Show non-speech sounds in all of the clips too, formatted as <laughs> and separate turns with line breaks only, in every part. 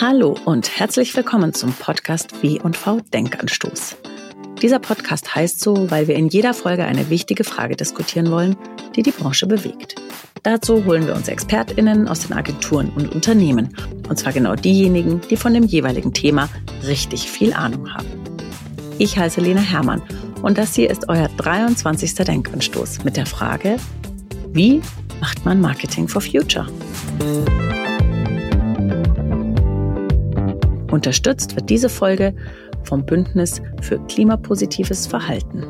Hallo und herzlich willkommen zum Podcast W&V Denkanstoß. Dieser Podcast heißt so, weil wir in jeder Folge eine wichtige Frage diskutieren wollen, die die Branche bewegt. Dazu holen wir uns ExpertInnen aus den Agenturen und Unternehmen. Und zwar genau diejenigen, die von dem jeweiligen Thema richtig viel Ahnung haben. Ich heiße Lena Hermann und das hier ist euer 23. Denkanstoß mit der Frage, wie macht man Marketing for Future? Unterstützt wird diese Folge vom Bündnis für klimapositives Verhalten.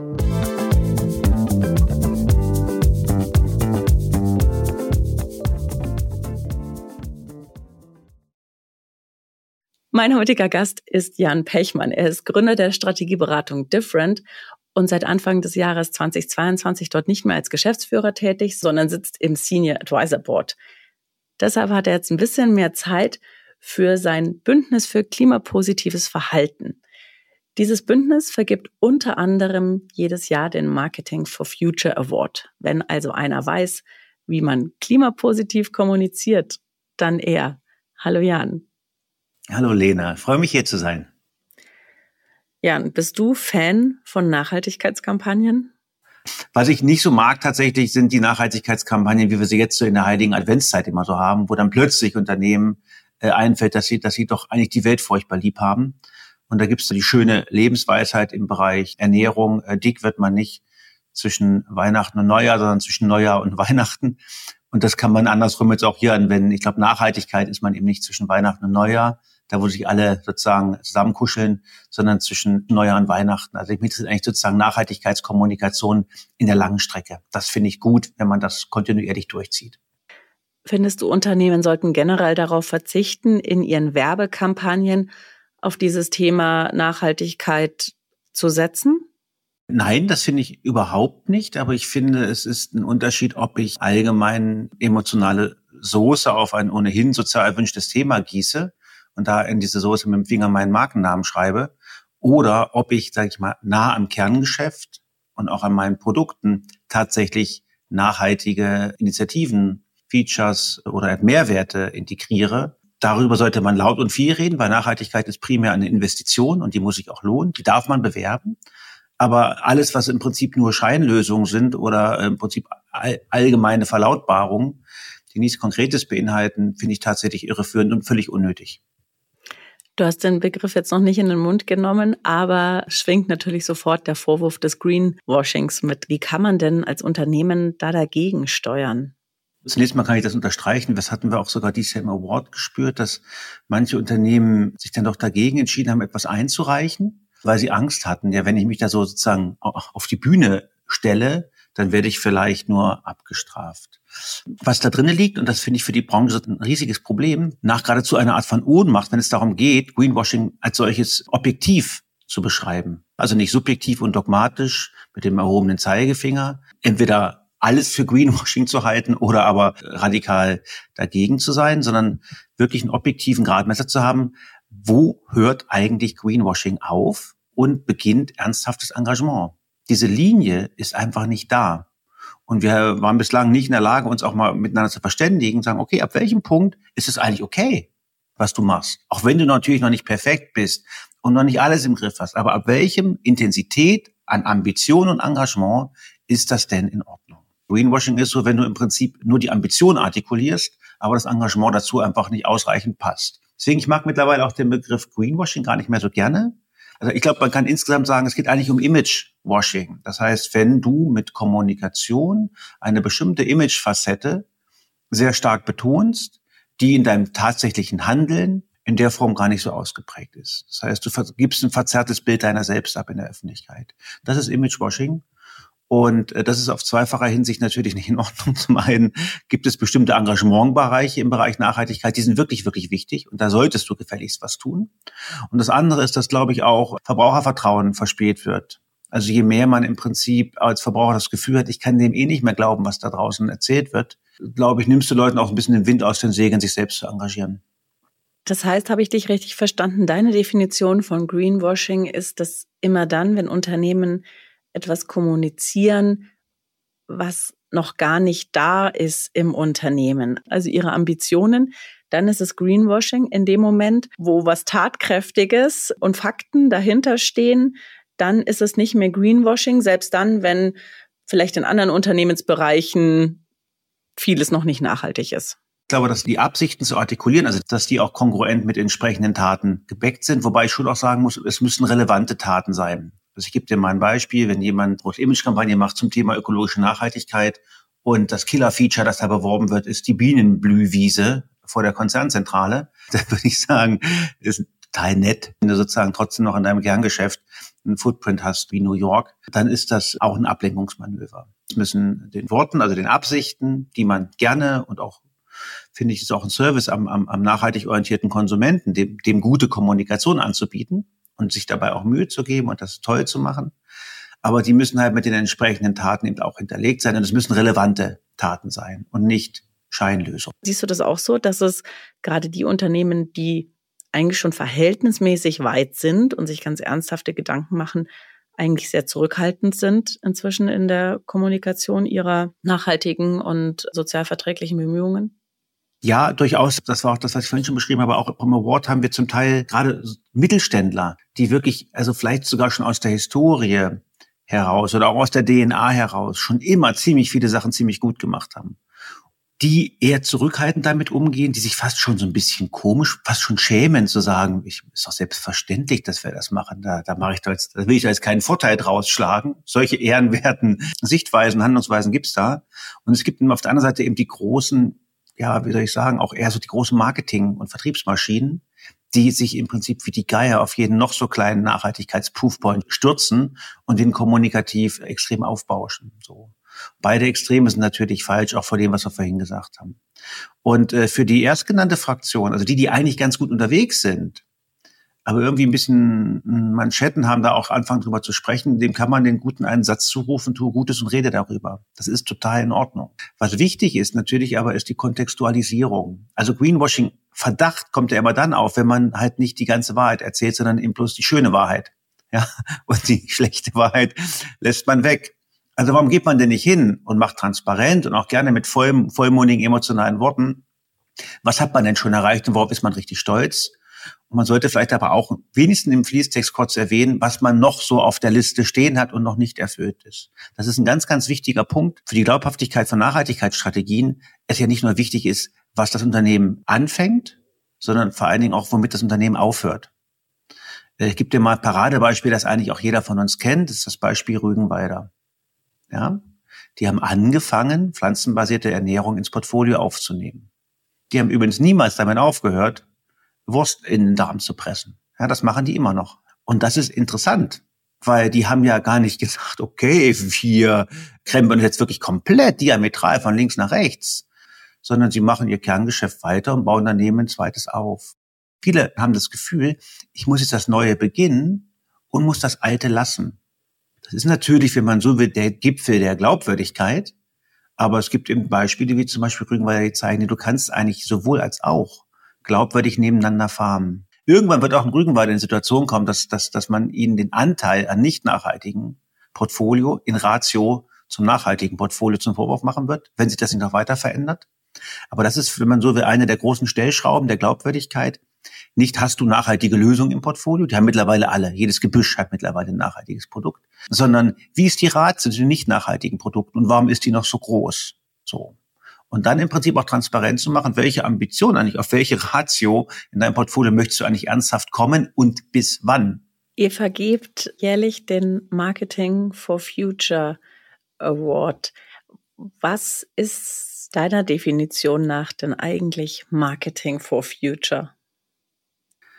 Mein heutiger Gast ist Jan Pechmann. Er ist Gründer der Strategieberatung Different und seit Anfang des Jahres 2022 dort nicht mehr als Geschäftsführer tätig, sondern sitzt im Senior Advisor Board. Deshalb hat er jetzt ein bisschen mehr Zeit für sein Bündnis für klimapositives Verhalten. Dieses Bündnis vergibt unter anderem jedes Jahr den Marketing for Future Award. Wenn also einer weiß, wie man klimapositiv kommuniziert, dann er. Hallo Jan.
Hallo Lena, freue mich hier zu sein.
Jan, bist du Fan von Nachhaltigkeitskampagnen?
Was ich nicht so mag tatsächlich sind die Nachhaltigkeitskampagnen, wie wir sie jetzt so in der heiligen Adventszeit immer so haben, wo dann plötzlich Unternehmen äh, einfällt, dass sie, dass sie doch eigentlich die Welt furchtbar lieb haben. Und da gibt es die schöne Lebensweisheit im Bereich Ernährung. Äh, dick wird man nicht zwischen Weihnachten und Neujahr, sondern zwischen Neujahr und <laughs> Weihnachten. Und das kann man andersrum jetzt auch hier anwenden. Ich glaube, Nachhaltigkeit ist man eben nicht zwischen Weihnachten und Neujahr, da wo sich alle sozusagen zusammenkuscheln, sondern zwischen Neujahr und Weihnachten. Also ich ist eigentlich sozusagen Nachhaltigkeitskommunikation in der langen Strecke. Das finde ich gut, wenn man das kontinuierlich durchzieht.
Findest du, Unternehmen sollten generell darauf verzichten, in ihren Werbekampagnen auf dieses Thema Nachhaltigkeit zu setzen?
Nein, das finde ich überhaupt nicht. Aber ich finde, es ist ein Unterschied, ob ich allgemein emotionale Soße auf ein ohnehin sozial erwünschtes Thema gieße und da in diese Soße mit dem Finger meinen Markennamen schreibe oder ob ich, sage ich mal, nah am Kerngeschäft und auch an meinen Produkten tatsächlich nachhaltige Initiativen Features oder Mehrwerte integriere. Darüber sollte man laut und viel reden, weil Nachhaltigkeit ist primär eine Investition und die muss sich auch lohnen. Die darf man bewerben. Aber alles, was im Prinzip nur Scheinlösungen sind oder im Prinzip allgemeine Verlautbarungen, die nichts Konkretes beinhalten, finde ich tatsächlich irreführend und völlig unnötig.
Du hast den Begriff jetzt noch nicht in den Mund genommen, aber schwingt natürlich sofort der Vorwurf des Greenwashings mit. Wie kann man denn als Unternehmen da dagegen steuern?
Zunächst mal kann ich das unterstreichen. Das hatten wir auch sogar dieses Jahr im Award gespürt, dass manche Unternehmen sich dann doch dagegen entschieden haben, etwas einzureichen, weil sie Angst hatten. Ja, wenn ich mich da so sozusagen auf die Bühne stelle, dann werde ich vielleicht nur abgestraft. Was da drinnen liegt, und das finde ich für die Branche ein riesiges Problem, nach geradezu einer Art von Ohnmacht, wenn es darum geht, Greenwashing als solches objektiv zu beschreiben. Also nicht subjektiv und dogmatisch mit dem erhobenen Zeigefinger. Entweder alles für Greenwashing zu halten oder aber radikal dagegen zu sein, sondern wirklich einen objektiven Gradmesser zu haben, wo hört eigentlich Greenwashing auf und beginnt ernsthaftes Engagement. Diese Linie ist einfach nicht da. Und wir waren bislang nicht in der Lage, uns auch mal miteinander zu verständigen und sagen, okay, ab welchem Punkt ist es eigentlich okay, was du machst? Auch wenn du natürlich noch nicht perfekt bist und noch nicht alles im Griff hast. Aber ab welchem Intensität an Ambition und Engagement ist das denn in Ordnung? Greenwashing ist so, wenn du im Prinzip nur die Ambition artikulierst, aber das Engagement dazu einfach nicht ausreichend passt. Deswegen, ich mag mittlerweile auch den Begriff Greenwashing gar nicht mehr so gerne. Also ich glaube, man kann insgesamt sagen, es geht eigentlich um Imagewashing. Das heißt, wenn du mit Kommunikation eine bestimmte Imagefacette sehr stark betonst, die in deinem tatsächlichen Handeln in der Form gar nicht so ausgeprägt ist. Das heißt, du gibst ein verzerrtes Bild deiner selbst ab in der Öffentlichkeit. Das ist Imagewashing. Und äh, das ist auf zweifacher Hinsicht natürlich nicht in Ordnung. <laughs> Zum einen gibt es bestimmte Engagementbereiche im Bereich Nachhaltigkeit, die sind wirklich, wirklich wichtig und da solltest du gefälligst was tun. Und das andere ist, dass, glaube ich, auch Verbrauchervertrauen verspäht wird. Also je mehr man im Prinzip als Verbraucher das Gefühl hat, ich kann dem eh nicht mehr glauben, was da draußen erzählt wird, glaube ich, nimmst du Leuten auch ein bisschen den Wind aus den Segeln, sich selbst zu engagieren.
Das heißt, habe ich dich richtig verstanden? Deine Definition von Greenwashing ist, dass immer dann, wenn Unternehmen etwas kommunizieren, was noch gar nicht da ist im Unternehmen. Also ihre Ambitionen dann ist es Greenwashing. In dem Moment, wo was Tatkräftiges und Fakten dahinter stehen, dann ist es nicht mehr Greenwashing, selbst dann, wenn vielleicht in anderen Unternehmensbereichen vieles noch nicht nachhaltig ist.
Ich glaube, dass die Absichten zu artikulieren, also dass die auch kongruent mit entsprechenden Taten gebackt sind, wobei ich schon auch sagen muss, es müssen relevante Taten sein. Also ich gebe dir mal ein Beispiel, wenn jemand eine Image-Kampagne macht zum Thema ökologische Nachhaltigkeit und das Killer-Feature, das da beworben wird, ist die Bienenblühwiese vor der Konzernzentrale, <laughs> dann würde ich sagen, ist total nett, wenn du sozusagen trotzdem noch in deinem Kerngeschäft einen Footprint hast wie New York, dann ist das auch ein Ablenkungsmanöver. Es müssen den Worten, also den Absichten, die man gerne und auch finde ich, ist auch ein Service am, am, am nachhaltig orientierten Konsumenten, dem, dem gute Kommunikation anzubieten und sich dabei auch Mühe zu geben und das toll zu machen. Aber die müssen halt mit den entsprechenden Taten eben auch hinterlegt sein und es müssen relevante Taten sein und nicht Scheinlösungen.
Siehst du das auch so, dass es gerade die Unternehmen, die eigentlich schon verhältnismäßig weit sind und sich ganz ernsthafte Gedanken machen, eigentlich sehr zurückhaltend sind inzwischen in der Kommunikation ihrer nachhaltigen und sozialverträglichen Bemühungen?
Ja, durchaus. Das war auch das, was ich vorhin schon beschrieben habe. Auch im Award haben wir zum Teil gerade Mittelständler, die wirklich, also vielleicht sogar schon aus der Historie heraus oder auch aus der DNA heraus schon immer ziemlich viele Sachen ziemlich gut gemacht haben die eher zurückhaltend damit umgehen, die sich fast schon so ein bisschen komisch, fast schon schämen zu sagen, ich, ist doch selbstverständlich, dass wir das machen. Da, da mache ich da jetzt, da will ich da jetzt keinen Vorteil draus schlagen. Solche ehrenwerten Sichtweisen, Handlungsweisen gibt's da. Und es gibt auf der anderen Seite eben die großen, ja, wie soll ich sagen, auch eher so die großen Marketing- und Vertriebsmaschinen, die sich im Prinzip wie die Geier auf jeden noch so kleinen Nachhaltigkeitsproofpoint stürzen und den kommunikativ extrem aufbauschen. So. Beide Extreme sind natürlich falsch, auch vor dem, was wir vorhin gesagt haben. Und äh, für die erstgenannte Fraktion, also die, die eigentlich ganz gut unterwegs sind, aber irgendwie ein bisschen Manschetten haben, da auch anfangen drüber zu sprechen, dem kann man den guten einen Satz zurufen, tu Gutes und rede darüber. Das ist total in Ordnung. Was wichtig ist natürlich aber, ist die Kontextualisierung. Also Greenwashing, Verdacht kommt ja immer dann auf, wenn man halt nicht die ganze Wahrheit erzählt, sondern eben bloß die schöne Wahrheit. <laughs> Ja, und die schlechte Wahrheit lässt man weg. Also warum geht man denn nicht hin und macht transparent und auch gerne mit voll, vollmundigen emotionalen Worten? Was hat man denn schon erreicht und worauf ist man richtig stolz? Und man sollte vielleicht aber auch wenigstens im Fließtext kurz erwähnen, was man noch so auf der Liste stehen hat und noch nicht erfüllt ist. Das ist ein ganz, ganz wichtiger Punkt für die Glaubhaftigkeit von Nachhaltigkeitsstrategien. Es ja nicht nur wichtig ist, was das Unternehmen anfängt, sondern vor allen Dingen auch, womit das Unternehmen aufhört. Ich gebe dir mal ein Paradebeispiel, das eigentlich auch jeder von uns kennt. Das ist das Beispiel Rügenweider. Ja? Die haben angefangen, pflanzenbasierte Ernährung ins Portfolio aufzunehmen. Die haben übrigens niemals damit aufgehört, Wurst in den Darm zu pressen. Ja, das machen die immer noch. Und das ist interessant, weil die haben ja gar nicht <laughs> gesagt, okay, wir krempeln jetzt wirklich komplett diametral von links nach rechts, sondern sie machen ihr Kerngeschäft weiter und bauen daneben ein zweites auf. Viele haben das Gefühl, ich muss jetzt das Neue beginnen und muss das Alte lassen. Das ist natürlich, wenn man so will, der Gipfel der Glaubwürdigkeit. Aber es gibt eben Beispiele, wie zum Beispiel Rügenwalder, die zeigen, du kannst eigentlich sowohl als auch glaubwürdig nebeneinander farmen. Irgendwann wird auch ein Rügenwalder in die Situation kommen, dass, dass, dass man ihnen den Anteil an nicht nachhaltigen Portfolio in Ratio zum nachhaltigen Portfolio zum Vorwurf machen wird, wenn sich das nicht noch weiter verändert. Aber das ist, wenn man so will, eine der großen Stellschrauben der Glaubwürdigkeit, nicht hast du nachhaltige Lösungen im Portfolio, die haben mittlerweile alle, jedes Gebüsch hat mittlerweile ein nachhaltiges Produkt, sondern wie ist die Ratio zu den nicht nachhaltigen Produkten und warum ist die noch so groß? So. Und dann im Prinzip auch transparent zu machen, welche Ambition eigentlich, auf welche Ratio in deinem Portfolio möchtest du eigentlich ernsthaft kommen und bis wann?
Ihr vergebt jährlich den Marketing for Future Award. Was ist deiner Definition nach denn eigentlich Marketing for Future?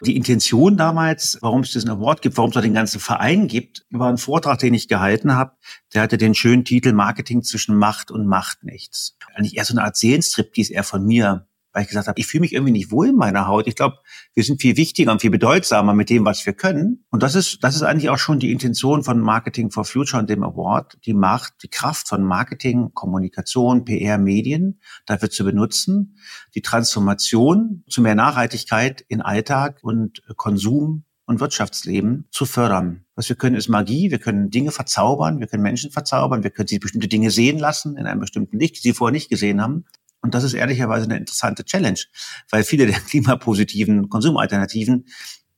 Die Intention damals, warum es diesen Award gibt, warum es den ganzen Verein gibt, war ein Vortrag, den ich gehalten habe. Der hatte den schönen Titel Marketing zwischen Macht und Macht nichts. Eigentlich eher so eine Art Seelenstrip, die ist eher von mir weil ich gesagt habe, ich fühle mich irgendwie nicht wohl in meiner Haut. Ich glaube, wir sind viel wichtiger und viel bedeutsamer mit dem, was wir können. Und das ist, das ist eigentlich auch schon die Intention von Marketing for Future und dem Award, die Macht, die Kraft von Marketing, Kommunikation, PR, Medien dafür zu benutzen, die Transformation zu mehr Nachhaltigkeit in Alltag und Konsum und Wirtschaftsleben zu fördern. Was wir können, ist Magie. Wir können Dinge verzaubern. Wir können Menschen verzaubern. Wir können sie bestimmte Dinge sehen lassen in einem bestimmten Licht, die sie vorher nicht gesehen haben. Und das ist ehrlicherweise eine interessante Challenge, weil viele der <laughs> klimapositiven Konsumalternativen,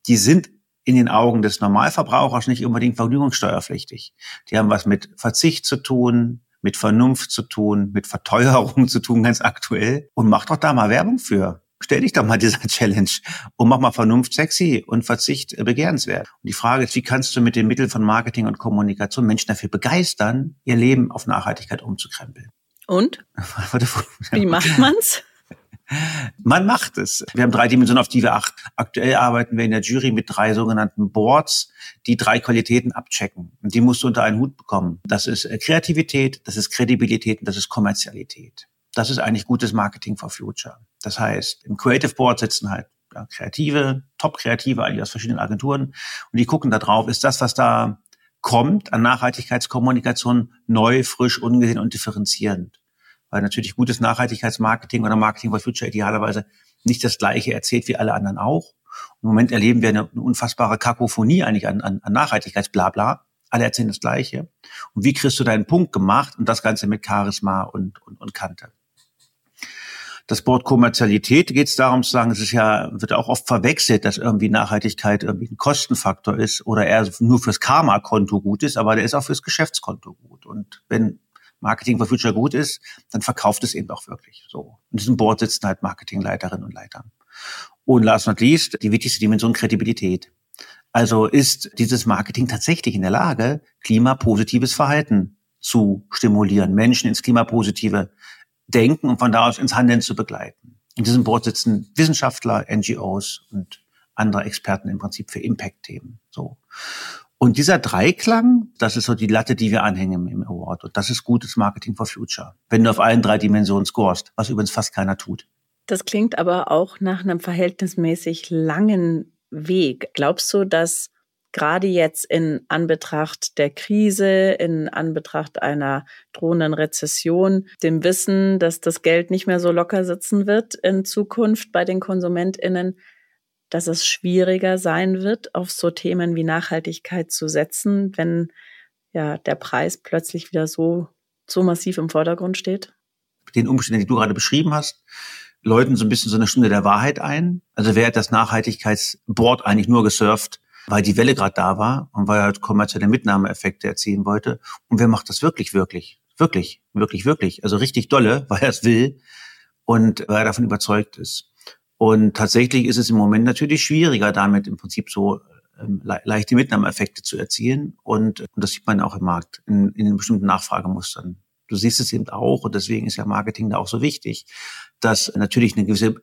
die sind in den Augen des Normalverbrauchers nicht unbedingt vergnügungssteuerpflichtig. Die haben was mit Verzicht zu tun, mit Vernunft zu tun, mit Verteuerung <laughs> zu tun, ganz aktuell. Und mach doch da mal Werbung für. Stell dich doch mal <laughs> dieser Challenge und mach mal Vernunft sexy und Verzicht begehrenswert. Und die Frage ist, wie kannst du mit den Mitteln von Marketing und Kommunikation Menschen dafür begeistern, ihr Leben auf Nachhaltigkeit umzukrempeln?
Und? <laughs> Wie macht man's?
Man macht es. Wir haben drei Dimensionen, auf die wir achten. Aktuell arbeiten wir in der Jury mit drei sogenannten Boards, die drei Qualitäten abchecken. Und die musst du unter einen Hut bekommen. Das ist äh, Kreativität, das ist Kredibilität und das ist Kommerzialität. Das ist eigentlich gutes Marketing for Future. Das heißt, im Creative Board sitzen halt Kreative, Top-Kreative, eigentlich aus verschiedenen Agenturen. Und die gucken da drauf, ist das, was da kommt an Nachhaltigkeitskommunikation neu, frisch, ungesehen und differenzierend weil natürlich gutes Nachhaltigkeitsmarketing oder Marketing for Future idealerweise nicht das Gleiche erzählt wie alle anderen auch. Im Moment erleben wir eine, unfassbare Kakophonie eigentlich an, an, an Nachhaltigkeitsblabla. Alle erzählen das Gleiche. Und wie kriegst du deinen Punkt gemacht und das Ganze mit Charisma und, und, und Kante? Das Wort Kommerzialität geht es darum zu sagen, es ist ja, wird auch oft verwechselt, dass irgendwie Nachhaltigkeit irgendwie ein Kostenfaktor ist oder eher nur fürs Karma-Konto gut ist, aber der ist auch fürs Geschäftskonto gut. Und wenn Marketing for Future gut ist, dann verkauft es eben auch wirklich. So. In diesem Board sitzen halt Marketingleiterinnen und Leiter. Und last not least, die wichtigste Dimension Kredibilität. Also ist dieses Marketing tatsächlich in der Lage, klimapositives Verhalten zu stimulieren, Menschen ins klimapositive Denken und von da aus ins Handeln zu begleiten. In diesem Board sitzen Wissenschaftler, NGOs und andere Experten im Prinzip für Impact-Themen. So. Und dieser Dreiklang, das ist so die Latte, die wir anhängen im Award. Und das ist gutes Marketing for Future. Wenn du auf allen drei Dimensionen scorest, was übrigens fast keiner tut.
Das klingt aber auch nach einem verhältnismäßig langen Weg. Glaubst du, dass gerade jetzt in Anbetracht der Krise, in Anbetracht einer drohenden Rezession, dem Wissen, dass das Geld nicht mehr so locker sitzen wird in Zukunft bei den KonsumentInnen, dass es schwieriger sein wird, auf so Themen wie Nachhaltigkeit zu setzen, wenn ja der Preis plötzlich wieder so, so massiv im Vordergrund steht?
Den Umständen, die du gerade beschrieben hast, läuten so ein bisschen so eine Stunde der Wahrheit ein. Also wer hat das Nachhaltigkeitsboard eigentlich nur gesurft, weil die Welle gerade da war und weil er halt kommerzielle Mitnahmeeffekte erzielen wollte. Und wer macht das wirklich, wirklich, wirklich, wirklich, wirklich, also richtig dolle, <laughs> weil er es will und weil er davon überzeugt ist. Und tatsächlich ist es im Moment natürlich schwieriger, damit im Prinzip so ähm, le leichte Mitnahmeeffekte zu erzielen. Und, und das sieht man auch im Markt, in, in den bestimmten Nachfragemustern. Du siehst es eben auch, und deswegen ist ja Marketing da auch so wichtig, dass natürlich eine gewisse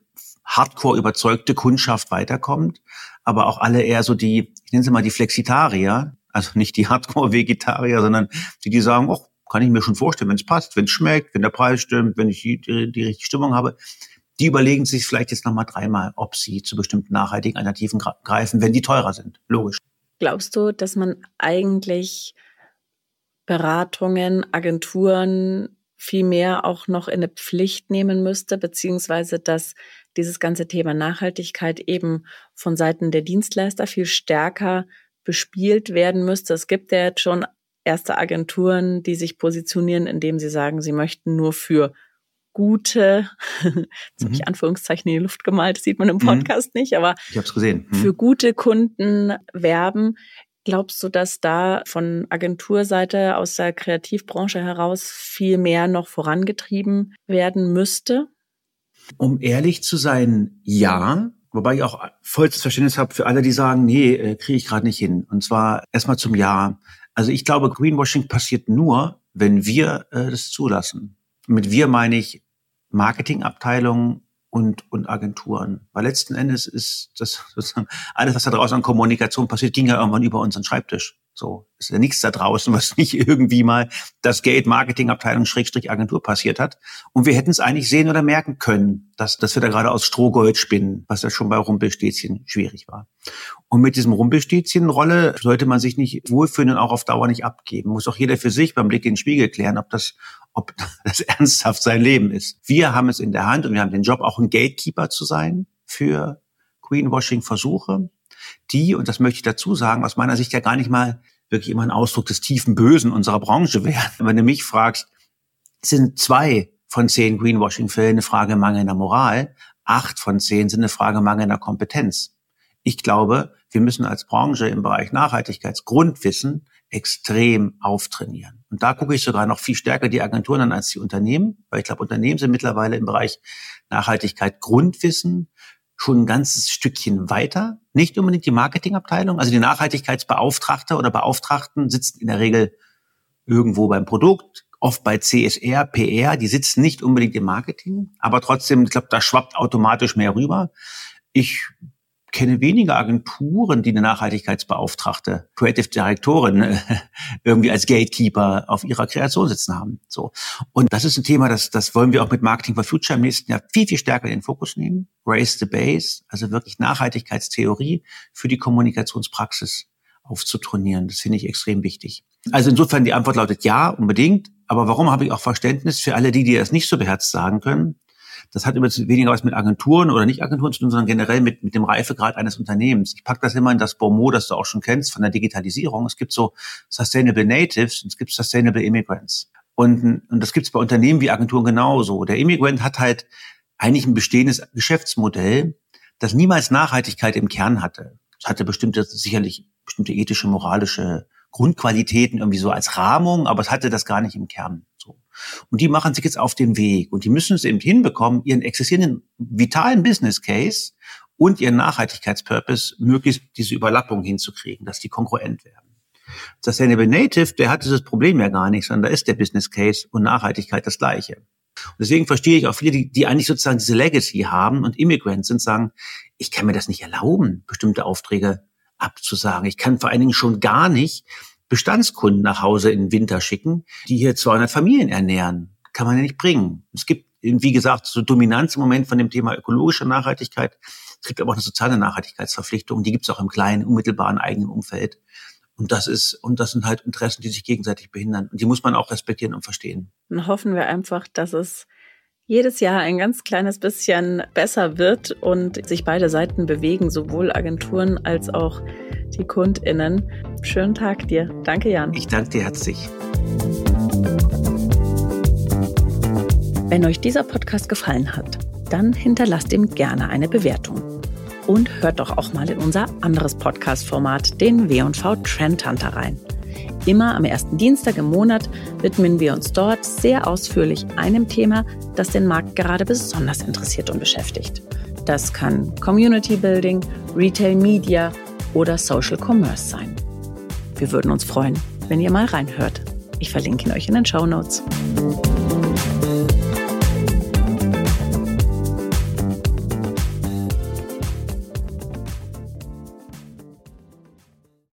hardcore überzeugte Kundschaft weiterkommt, aber auch alle eher so die, ich nenne sie mal die Flexitarier, also nicht die Hardcore-Vegetarier, sondern die, die sagen, oh, kann ich mir schon vorstellen, wenn es passt, wenn es schmeckt, wenn der Preis stimmt, wenn ich die, die, die richtige Stimmung habe, die überlegen sich vielleicht jetzt nochmal dreimal, ob sie zu bestimmten nachhaltigen Alternativen greifen, wenn die teurer sind. Logisch.
Glaubst du, dass man eigentlich Beratungen, Agenturen viel mehr auch noch in eine Pflicht nehmen müsste, beziehungsweise dass dieses ganze Thema Nachhaltigkeit eben von Seiten der Dienstleister viel stärker bespielt werden müsste. Es gibt ja jetzt schon erste Agenturen, die sich positionieren, indem sie sagen, sie möchten nur für gute, jetzt habe ich Anführungszeichen in die Luft gemalt, das sieht man im mhm. Podcast mhm. nicht, aber
ich hab's gesehen.
Mhm. für gute Kunden werben. Glaubst du, dass da von Agenturseite aus der Kreativbranche heraus viel mehr noch vorangetrieben werden müsste?
Um ehrlich zu sein, ja. Wobei ich auch vollstes Verständnis habe für alle, die sagen, nee, äh, kriege ich gerade nicht hin. Und zwar erstmal zum Ja. Also ich glaube, Greenwashing passiert nur, wenn wir äh, das zulassen mit wir meine ich Marketingabteilungen und, und Agenturen. Weil letzten Endes ist das <laughs> sozusagen alles, was da draußen an Kommunikation passiert, ging ja irgendwann über unseren Schreibtisch. So, ist ja nichts da draußen, <laughs> was nicht irgendwie mal das Geld Marketingabteilung Schrägstrich Agentur passiert hat. Und wir hätten es eigentlich sehen oder merken können, dass, dass wir da gerade aus Strohgold spinnen, was ja schon bei Rumpelstilzchen schwierig war. Und mit diesem Rumpelstilzchen-Rolle sollte man sich nicht wohlfühlen und auch auf Dauer nicht abgeben. Muss auch jeder für sich beim Blick in den Spiegel klären, ob das, ob <laughs> das ernsthaft sein Leben ist. Wir haben es in der Hand und wir haben den Job, auch ein Gatekeeper zu sein für Greenwashing-Versuche die, und das möchte ich dazu sagen, aus meiner Sicht ja gar nicht mal wirklich immer ein Ausdruck des tiefen Bösen unserer Branche wären. Wenn du mich fragst, sind zwei von zehn Greenwashing-Fällen eine Frage mangelnder Moral. Acht von zehn sind eine Frage mangelnder Kompetenz. Ich glaube, wir müssen als Branche im Bereich Nachhaltigkeitsgrundwissen extrem auftrainieren. Und da gucke ich sogar noch viel stärker die Agenturen an als die Unternehmen, weil ich glaube, Unternehmen sind mittlerweile im Bereich Nachhaltigkeit Grundwissen schon ein ganzes Stückchen weiter. Nicht unbedingt die Marketingabteilung, also die Nachhaltigkeitsbeauftragte oder Beauftragten sitzen in der Regel irgendwo beim Produkt, oft bei CSR, PR, die sitzen nicht unbedingt im Marketing, aber trotzdem, ich glaube, da schwappt automatisch mehr rüber. Ich kenne wenige Agenturen, die eine Nachhaltigkeitsbeauftragte, Creative Direktorin äh, irgendwie als Gatekeeper auf ihrer Kreation sitzen haben. So. Und das ist ein Thema, das, das wollen wir auch mit Marketing for Future im nächsten Jahr viel, viel stärker in den Fokus nehmen. Raise the Base, also wirklich Nachhaltigkeitstheorie für die Kommunikationspraxis aufzutrainieren. Das finde ich extrem wichtig. Also insofern die Antwort lautet ja, unbedingt. Aber warum habe ich auch Verständnis für alle die, die das nicht so beherzt sagen können? Das hat übrigens weniger was mit Agenturen oder nicht Agenturen zu tun, sondern generell mit, mit dem Reifegrad eines Unternehmens. Ich packe das immer in das Bonmot, das du auch schon kennst von der Digitalisierung. Es gibt so Sustainable Natives und es gibt Sustainable Immigrants. Und, und das gibt es bei Unternehmen wie Agenturen genauso. Der Immigrant hat halt eigentlich ein bestehendes Geschäftsmodell, das niemals Nachhaltigkeit im Kern hatte. Es hatte bestimmte, sicherlich bestimmte ethische, moralische Grundqualitäten irgendwie so als Rahmung, aber es hatte das gar nicht im Kern. Und die machen sich jetzt auf den Weg und die müssen es eben hinbekommen, ihren existierenden vitalen Business Case und ihren Nachhaltigkeitspurpose möglichst diese Überlappung hinzukriegen, dass die konkurrent werden. Sustainable Native, der hat dieses Problem ja gar nicht, sondern da ist der Business Case und Nachhaltigkeit das gleiche. Und deswegen verstehe ich auch viele, die, die eigentlich sozusagen diese Legacy haben und Immigrants sind, sagen, ich kann mir das nicht erlauben, bestimmte Aufträge abzusagen. Ich kann vor allen Dingen schon gar nicht Bestandskunden nach Hause in den Winter schicken, die hier 200 Familien ernähren. Kann man ja nicht bringen. Es gibt, wie gesagt, so Dominanz im Moment von dem Thema ökologische Nachhaltigkeit. Es gibt aber auch eine soziale Nachhaltigkeitsverpflichtung. Die gibt es auch im kleinen, unmittelbaren eigenen Umfeld. Und das ist, und das sind halt Interessen, die sich gegenseitig behindern. Und die muss man auch respektieren und verstehen.
Dann hoffen wir einfach, dass es jedes Jahr ein ganz kleines bisschen besser wird und sich beide Seiten bewegen, sowohl Agenturen als auch die KundInnen. Schönen Tag dir. Danke, Jan.
Ich danke dir herzlich.
Wenn euch dieser Podcast gefallen hat, dann hinterlasst ihm gerne eine Bewertung. Und hört doch auch mal in unser anderes Podcast-Format, den W&V Trend Hunter rein. Immer am ersten Dienstag im Monat widmen wir uns dort sehr ausführlich einem Thema, das den Markt gerade besonders interessiert und beschäftigt. Das kann Community Building, Retail Media oder Social Commerce sein. Wir würden uns freuen, wenn ihr mal reinhört. Ich verlinke ihn euch in den Show Notes.